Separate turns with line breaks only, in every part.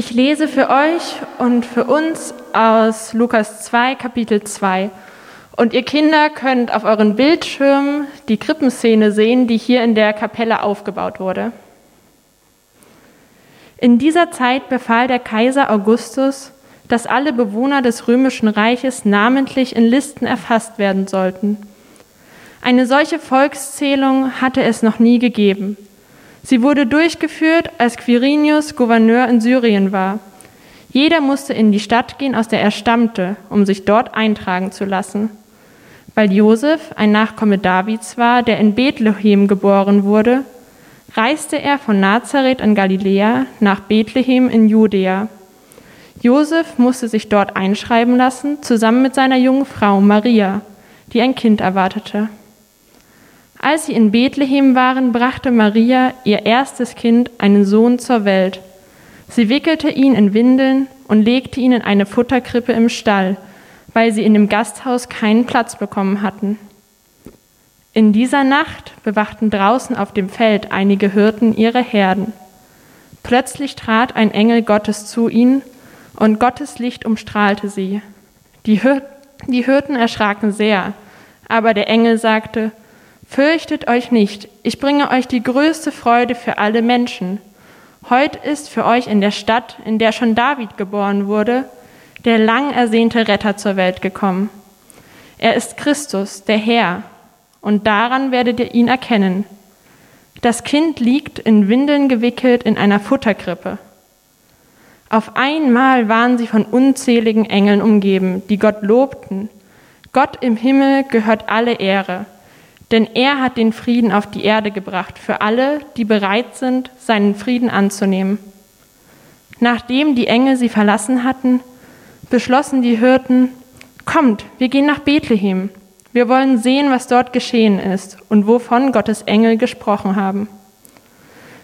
Ich lese für euch und für uns aus Lukas 2, Kapitel 2. Und ihr Kinder könnt auf euren Bildschirmen die Krippenszene sehen, die hier in der Kapelle aufgebaut wurde. In dieser Zeit befahl der Kaiser Augustus, dass alle Bewohner des römischen Reiches namentlich in Listen erfasst werden sollten. Eine solche Volkszählung hatte es noch nie gegeben. Sie wurde durchgeführt, als Quirinius Gouverneur in Syrien war. Jeder musste in die Stadt gehen, aus der er stammte, um sich dort eintragen zu lassen. Weil Josef ein Nachkomme Davids war, der in Bethlehem geboren wurde, reiste er von Nazareth in Galiläa nach Bethlehem in Judäa. Josef musste sich dort einschreiben lassen, zusammen mit seiner jungen Frau Maria, die ein Kind erwartete. Als sie in Bethlehem waren, brachte Maria ihr erstes Kind, einen Sohn, zur Welt. Sie wickelte ihn in Windeln und legte ihn in eine Futterkrippe im Stall, weil sie in dem Gasthaus keinen Platz bekommen hatten. In dieser Nacht bewachten draußen auf dem Feld einige Hirten ihre Herden. Plötzlich trat ein Engel Gottes zu ihnen, und Gottes Licht umstrahlte sie. Die, Hir die Hirten erschraken sehr, aber der Engel sagte, Fürchtet euch nicht, ich bringe euch die größte Freude für alle Menschen. Heut ist für euch in der Stadt, in der schon David geboren wurde, der lang ersehnte Retter zur Welt gekommen. Er ist Christus, der Herr, und daran werdet ihr ihn erkennen. Das Kind liegt in Windeln gewickelt in einer Futterkrippe. Auf einmal waren sie von unzähligen Engeln umgeben, die Gott lobten. Gott im Himmel gehört alle Ehre denn er hat den Frieden auf die Erde gebracht für alle, die bereit sind, seinen Frieden anzunehmen. Nachdem die Engel sie verlassen hatten, beschlossen die Hirten, Kommt, wir gehen nach Bethlehem. Wir wollen sehen, was dort geschehen ist und wovon Gottes Engel gesprochen haben.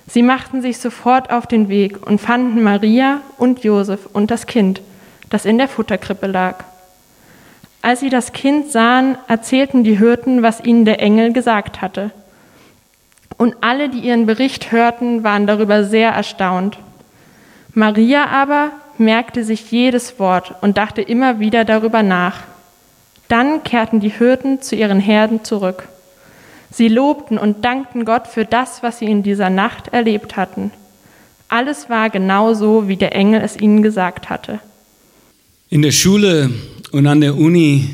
Sie machten sich sofort auf den Weg und fanden Maria und Josef und das Kind, das in der Futterkrippe lag. Als sie das Kind sahen, erzählten die Hirten, was ihnen der Engel gesagt hatte. Und alle, die ihren Bericht hörten, waren darüber sehr erstaunt. Maria aber merkte sich jedes Wort und dachte immer wieder darüber nach. Dann kehrten die Hirten zu ihren Herden zurück. Sie lobten und dankten Gott für das, was sie in dieser Nacht erlebt hatten. Alles war genau so, wie der Engel es ihnen gesagt hatte.
In der Schule und an der Uni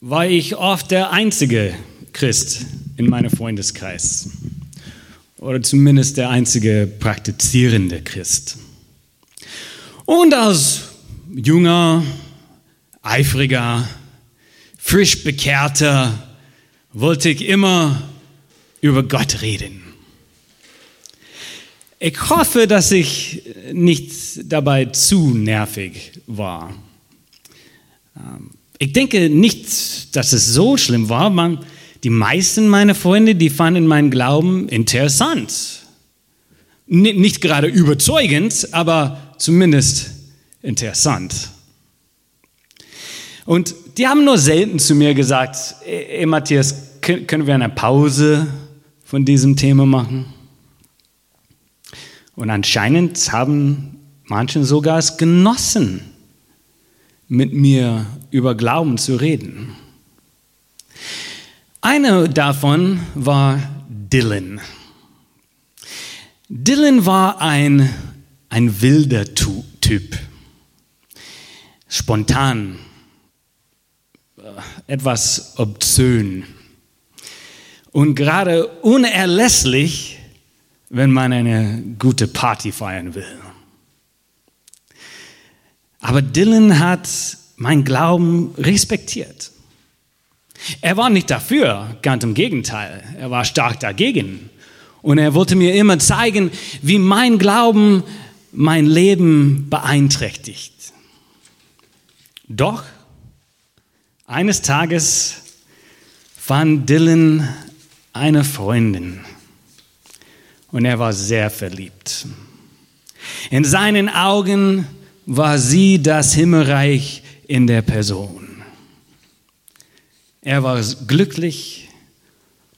war ich oft der einzige Christ in meinem Freundeskreis oder zumindest der einzige praktizierende Christ. Und als junger, eifriger, frisch bekehrter wollte ich immer über Gott reden. Ich hoffe, dass ich nicht dabei zu nervig war. Ähm, ich denke nicht, dass es so schlimm war. Man, die meisten meiner Freunde, die fanden meinen Glauben interessant. N nicht gerade überzeugend, aber zumindest interessant. Und die haben nur selten zu mir gesagt, ey Matthias, können wir eine Pause von diesem Thema machen? Und anscheinend haben manche sogar es genossen, mit mir über Glauben zu reden. Eine davon war Dylan. Dylan war ein, ein wilder Typ. Spontan, äh, etwas obszön und gerade unerlässlich, wenn man eine gute Party feiern will. Aber Dylan hat mein Glauben respektiert. Er war nicht dafür, ganz im Gegenteil, er war stark dagegen. Und er wollte mir immer zeigen, wie mein Glauben mein Leben beeinträchtigt. Doch eines Tages fand Dylan eine Freundin und er war sehr verliebt. In seinen Augen war sie das Himmelreich in der Person. Er war glücklich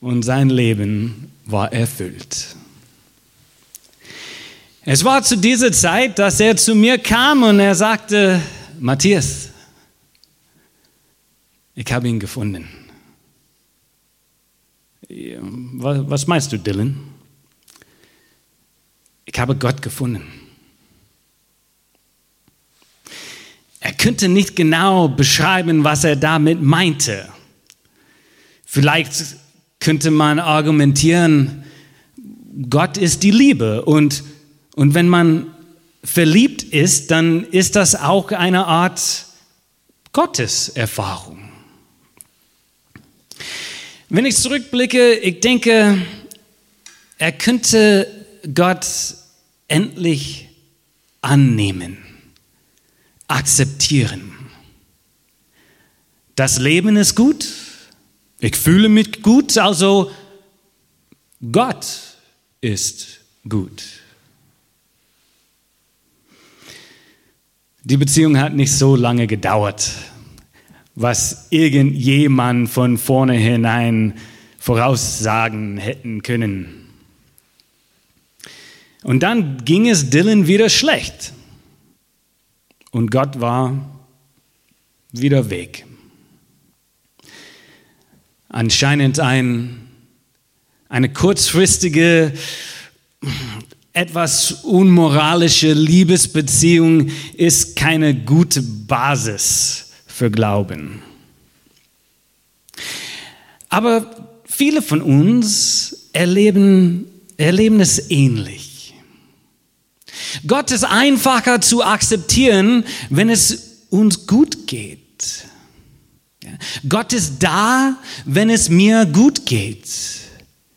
und sein Leben war erfüllt. Es war zu dieser Zeit, dass er zu mir kam und er sagte, Matthias, ich habe ihn gefunden. Was meinst du, Dylan? Ich habe Gott gefunden. Er könnte nicht genau beschreiben, was er damit meinte. Vielleicht könnte man argumentieren, Gott ist die Liebe und, und wenn man verliebt ist, dann ist das auch eine Art Gotteserfahrung. Wenn ich zurückblicke, ich denke, er könnte Gott endlich annehmen, akzeptieren. Das Leben ist gut, ich fühle mich gut, also Gott ist gut. Die Beziehung hat nicht so lange gedauert was irgendjemand von vornherein voraussagen hätten können. Und dann ging es Dylan wieder schlecht. Und Gott war wieder weg. Anscheinend ein, eine kurzfristige, etwas unmoralische Liebesbeziehung ist keine gute Basis für Glauben. Aber viele von uns erleben, erleben es ähnlich. Gott ist einfacher zu akzeptieren, wenn es uns gut geht. Gott ist da, wenn es mir gut geht.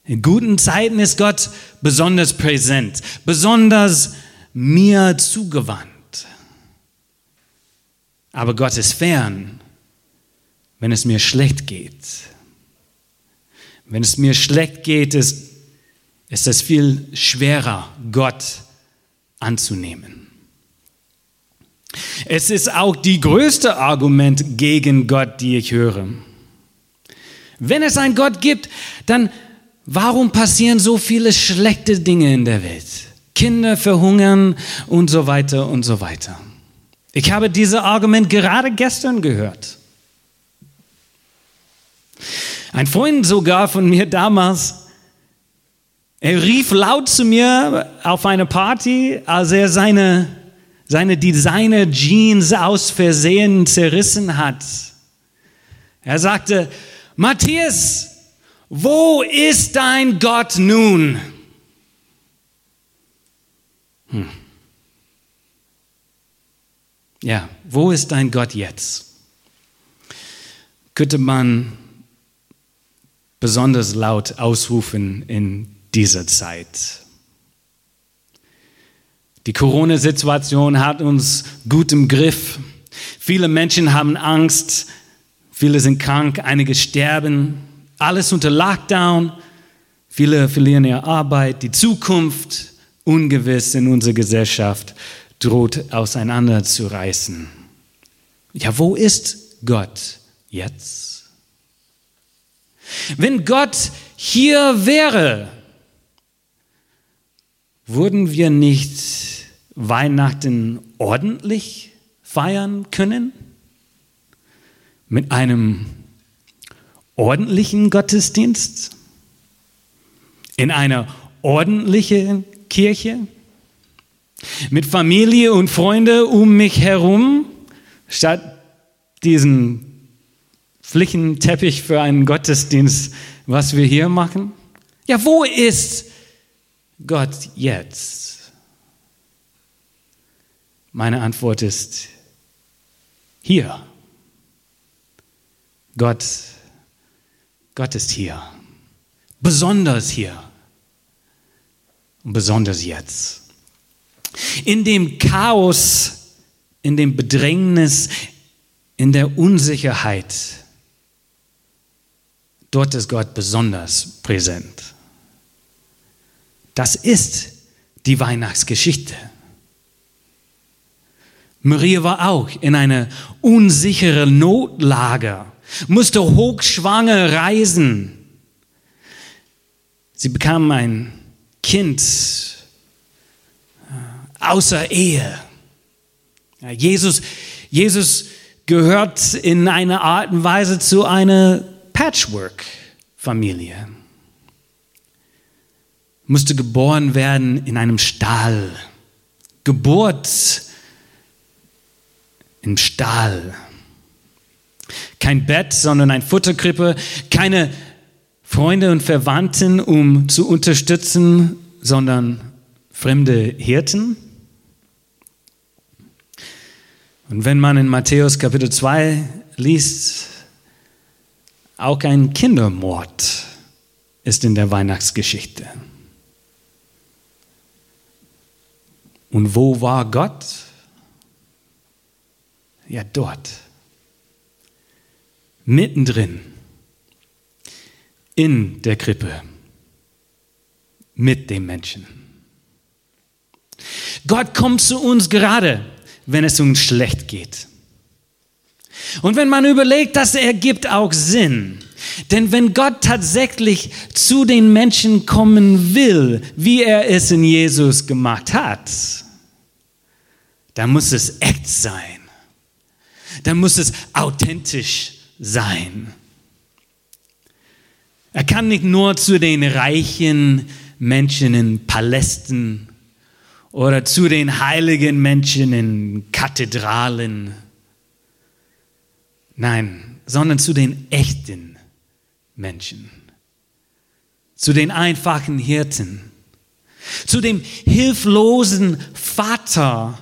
In guten Zeiten ist Gott besonders präsent, besonders mir zugewandt. Aber Gott ist fern, wenn es mir schlecht geht. Wenn es mir schlecht geht, ist, ist es viel schwerer, Gott anzunehmen. Es ist auch die größte Argument gegen Gott, die ich höre. Wenn es einen Gott gibt, dann warum passieren so viele schlechte Dinge in der Welt? Kinder verhungern und so weiter und so weiter. Ich habe dieses Argument gerade gestern gehört. Ein Freund sogar von mir damals, er rief laut zu mir auf eine Party, als er seine, seine Designer-Jeans aus Versehen zerrissen hat. Er sagte, Matthias, wo ist dein Gott nun? Hm. Ja, wo ist dein Gott jetzt? Könnte man besonders laut ausrufen in dieser Zeit. Die Corona-Situation hat uns gut im Griff. Viele Menschen haben Angst, viele sind krank, einige sterben. Alles unter Lockdown. Viele verlieren ihre Arbeit, die Zukunft ungewiss in unserer Gesellschaft droht auseinanderzureißen. Ja, wo ist Gott jetzt? Wenn Gott hier wäre, würden wir nicht Weihnachten ordentlich feiern können? Mit einem ordentlichen Gottesdienst? In einer ordentlichen Kirche? Mit Familie und Freunde um mich herum, statt diesen Flickenteppich für einen Gottesdienst, was wir hier machen? Ja, wo ist Gott jetzt? Meine Antwort ist hier. Gott, Gott ist hier. Besonders hier. Und besonders jetzt. In dem Chaos, in dem Bedrängnis, in der Unsicherheit, dort ist Gott besonders präsent. Das ist die Weihnachtsgeschichte. Maria war auch in einer unsicheren Notlage, musste hochschwanger reisen. Sie bekam ein Kind außer Ehe. Jesus, Jesus gehört in einer Art und Weise zu einer Patchwork-Familie. Musste geboren werden in einem Stall. Geburt im Stall. Kein Bett, sondern ein Futterkrippe. Keine Freunde und Verwandten, um zu unterstützen, sondern fremde Hirten. Und wenn man in Matthäus Kapitel 2 liest, auch ein Kindermord ist in der Weihnachtsgeschichte. Und wo war Gott? Ja, dort. Mittendrin. In der Krippe. Mit dem Menschen. Gott kommt zu uns gerade, wenn es uns schlecht geht. Und wenn man überlegt, das ergibt auch Sinn. Denn wenn Gott tatsächlich zu den Menschen kommen will, wie er es in Jesus gemacht hat, dann muss es echt sein. Dann muss es authentisch sein. Er kann nicht nur zu den reichen Menschen in Palästen oder zu den heiligen Menschen in Kathedralen. Nein, sondern zu den echten Menschen, zu den einfachen Hirten, zu dem hilflosen Vater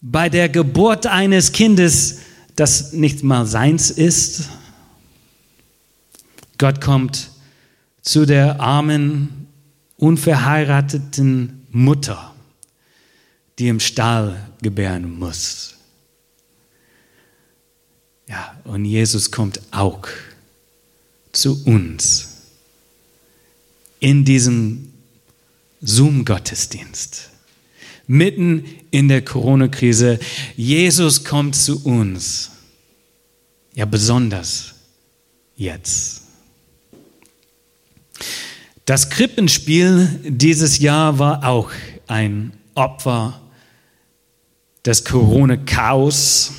bei der Geburt eines Kindes, das nicht mal seins ist. Gott kommt zu der armen, unverheirateten Mutter, die im Stall gebären muss. Ja, und Jesus kommt auch zu uns in diesem Zoom-Gottesdienst, mitten in der Corona-Krise. Jesus kommt zu uns, ja besonders jetzt. Das Krippenspiel dieses Jahr war auch ein Opfer des Corona-Chaos.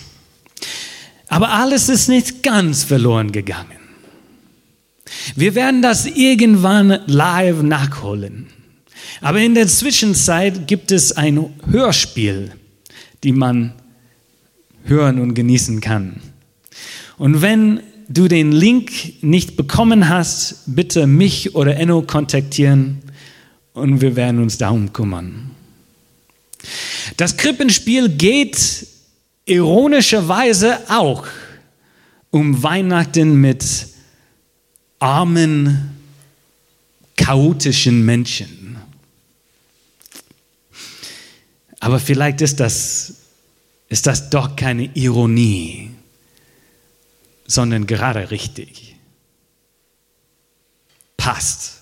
Aber alles ist nicht ganz verloren gegangen. Wir werden das irgendwann live nachholen. Aber in der Zwischenzeit gibt es ein Hörspiel, die man hören und genießen kann. Und wenn du den Link nicht bekommen hast, bitte mich oder Enno kontaktieren und wir werden uns darum kümmern. Das Krippenspiel geht ironischerweise auch um Weihnachten mit armen, chaotischen Menschen. Aber vielleicht ist das, ist das doch keine Ironie, sondern gerade richtig. Passt.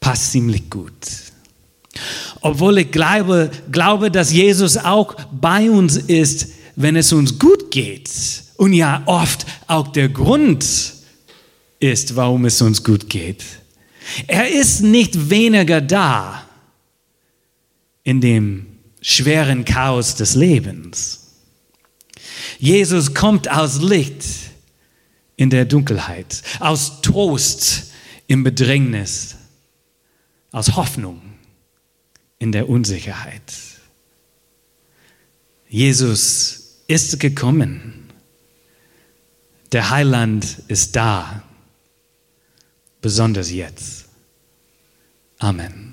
Passt ziemlich gut. Obwohl ich glaube, glaube, dass Jesus auch bei uns ist, wenn es uns gut geht. Und ja, oft auch der Grund ist, warum es uns gut geht. Er ist nicht weniger da in dem schweren Chaos des Lebens. Jesus kommt aus Licht in der Dunkelheit, aus Trost im Bedrängnis, aus Hoffnung in der Unsicherheit. Jesus ist gekommen. Der Heiland ist da, besonders jetzt. Amen.